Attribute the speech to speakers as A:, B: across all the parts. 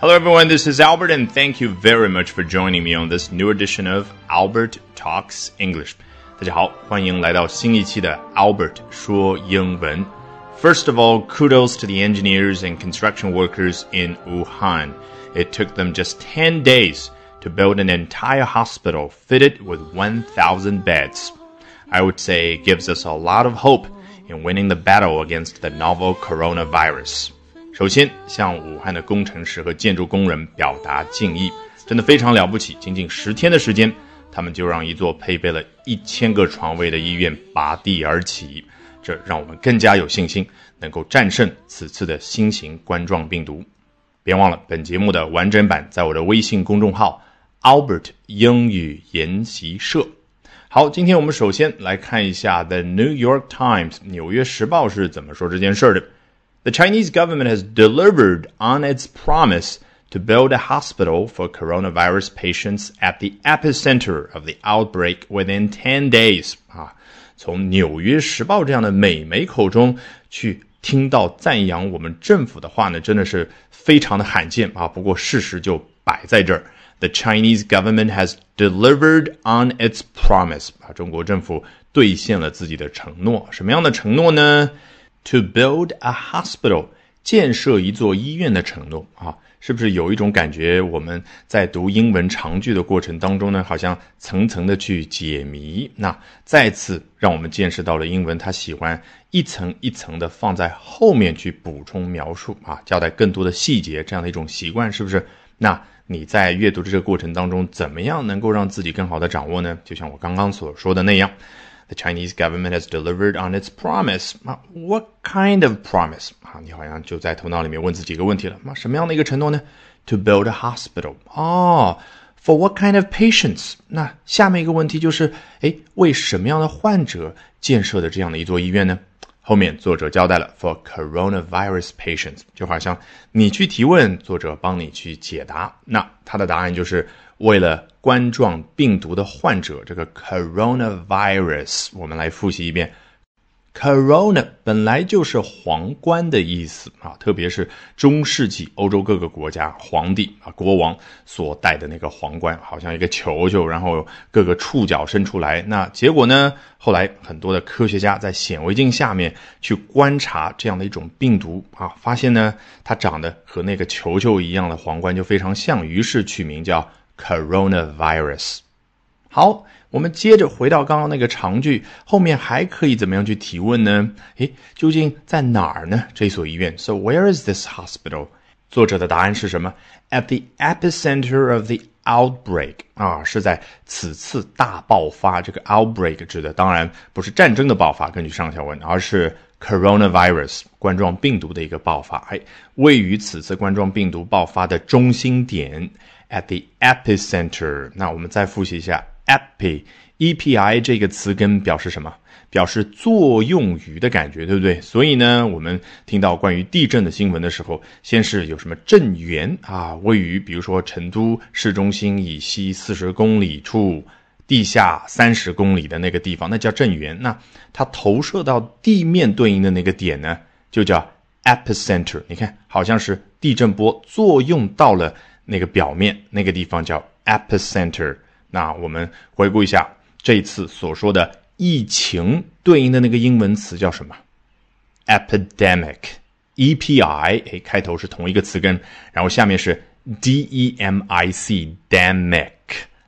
A: Hello, everyone. This is Albert, and thank you very much for joining me on this new edition of Albert Talks English. 大家好，欢迎来到新一期的 Albert 说英文。First of all, kudos to the engineers and construction workers in Wuhan. It took them just 10 days to build an entire hospital fitted with 1,000 beds. I would say it gives us a lot of hope in winning the battle against the novel coronavirus. 首先，向武汉的工程师和建筑工人表达敬意，真的非常了不起。仅仅十天的时间，他们就让一座配备了一千个床位的医院拔地而起，这让我们更加有信心能够战胜此次的新型冠状病毒。别忘了，本节目的完整版在我的微信公众号 Albert 英语研习社。好，今天我们首先来看一下 The New York Times 纽约时报是怎么说这件事的。The Chinese government has delivered on its promise to build a hospital for coronavirus patients at the epicenter of the outbreak within 10 days. 啊，从《纽约时报》这样的美媒口中去听到赞扬我们政府的话呢，真的是非常的罕见啊。不过事实就摆在这儿，The Chinese government has delivered on its promise. 啊，中国政府兑现了自己的承诺。什么样的承诺呢 ？To build a hospital，建设一座医院的承诺啊，是不是有一种感觉？我们在读英文长句的过程当中呢，好像层层的去解谜。那再次让我们见识到了英文，它喜欢一层一层的放在后面去补充描述啊，交代更多的细节这样的一种习惯，是不是？那你在阅读这个过程当中，怎么样能够让自己更好的掌握呢？就像我刚刚所说的那样。The Chinese government has delivered on its promise. What kind of promise? 啊，你好像就在头脑里面问自己一个问题了。那什么样的一个承诺呢？To build a hospital. 哦，For what kind of patients? 那下面一个问题就是，哎，为什么样的患者建设的这样的一座医院呢？ 后面作者交代了，For coronavirus patients，就好像你去提问，作者帮你去解答。那他的答案就是为了。冠状病毒的患者，这个 coronavirus，我们来复习一遍。Corona 本来就是皇冠的意思啊，特别是中世纪欧洲各个国家皇帝啊国王所戴的那个皇冠，好像一个球球，然后各个触角伸出来。那结果呢？后来很多的科学家在显微镜下面去观察这样的一种病毒啊，发现呢，它长得和那个球球一样的皇冠就非常像，于是取名叫。coronavirus。好，我们接着回到刚刚那个长句，后面还可以怎么样去提问呢？诶，究竟在哪儿呢？这所医院？So where is this hospital？作者的答案是什么？At the epicenter of the outbreak 啊，是在此次大爆发。这个 outbreak 指的当然不是战争的爆发，根据上下文，而是 coronavirus 冠状病毒的一个爆发。哎，位于此次冠状病毒爆发的中心点。At the epicenter，那我们再复习一下 epi，e p i 这个词根表示什么？表示作用于的感觉，对不对？所以呢，我们听到关于地震的新闻的时候，先是有什么震源啊？位于比如说成都市中心以西四十公里处，地下三十公里的那个地方，那叫震源。那它投射到地面对应的那个点呢，就叫 epicenter。你看，好像是地震波作用到了。那个表面那个地方叫 epicenter。那我们回顾一下这一次所说的疫情对应的那个英文词叫什么？epidemic，e p i，哎，开头是同一个词根，然后下面是 d e m i c，demic，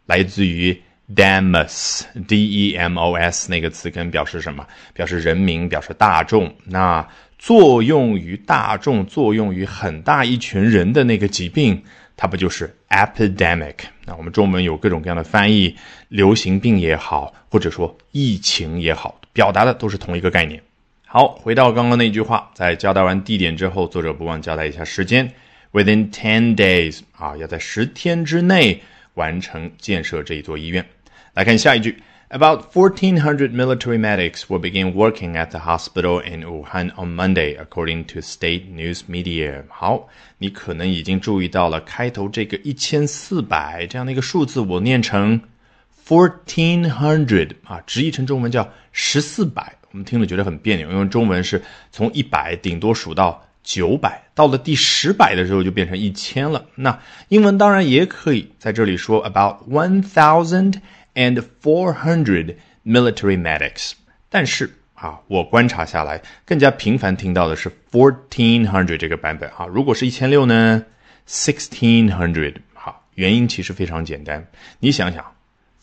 A: 来自于 demos，d e m o s 那个词根表示什么？表示人民，表示大众。那作用于大众，作用于很大一群人的那个疾病。它不就是 epidemic？那我们中文有各种各样的翻译，流行病也好，或者说疫情也好，表达的都是同一个概念。好，回到刚刚那句话，在交代完地点之后，作者不忘交代一下时间，within ten days 啊，要在十天之内完成建设这一座医院。来看下一句。About 1,400 military medics will begin working at the hospital in Wuhan on Monday, according to state news media. 好，你可能已经注意到了开头这个一千四百这样的一个数字，我念成 fourteen hundred 啊，直译成中文叫十四百。我们听了觉得很别扭，因为中文是从一百顶多数到九百，到了第十百的时候就变成一千了。那英文当然也可以在这里说 about one thousand and four hundred military medics，但是啊，我观察下来，更加频繁听到的是 fourteen hundred 这个版本啊。如果是一千六呢，sixteen hundred。好，原因其实非常简单，你想想。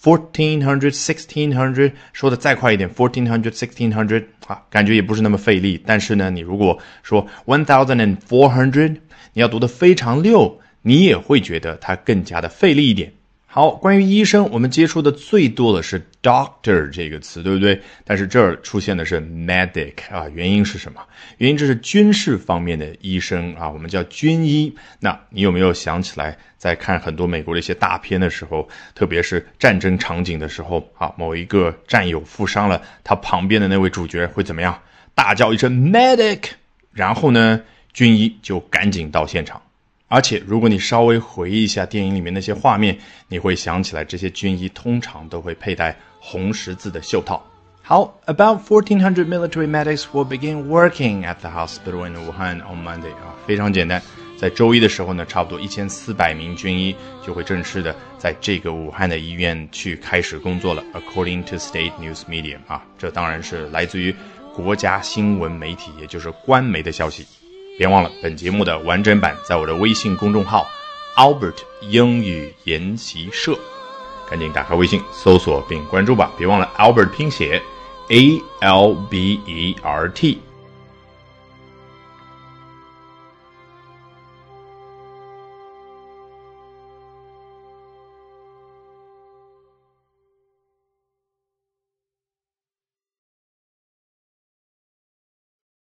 A: Fourteen hundred, sixteen hundred，说的再快一点，fourteen hundred, sixteen hundred，啊，感觉也不是那么费力。但是呢，你如果说 one thousand and four hundred，你要读的非常溜，你也会觉得它更加的费力一点。好，关于医生，我们接触的最多的是 doctor 这个词，对不对？但是这儿出现的是 medic 啊，原因是什么？原因这是军事方面的医生啊，我们叫军医。那你有没有想起来，在看很多美国的一些大片的时候，特别是战争场景的时候啊，某一个战友负伤了，他旁边的那位主角会怎么样？大叫一声 medic，然后呢，军医就赶紧到现场。而且，如果你稍微回忆一下电影里面那些画面，你会想起来，这些军医通常都会佩戴红十字的袖套。好，about fourteen hundred military medics will begin working at the hospital in Wuhan on Monday。啊，非常简单，在周一的时候呢，差不多一千四百名军医就会正式的在这个武汉的医院去开始工作了。According to state news media，啊，这当然是来自于国家新闻媒体，也就是官媒的消息。别忘了，本节目的完整版在我的微信公众号 Albert 英语研习社，赶紧打开微信搜索并关注吧。别忘了 Albert 拼写 A L B E R T。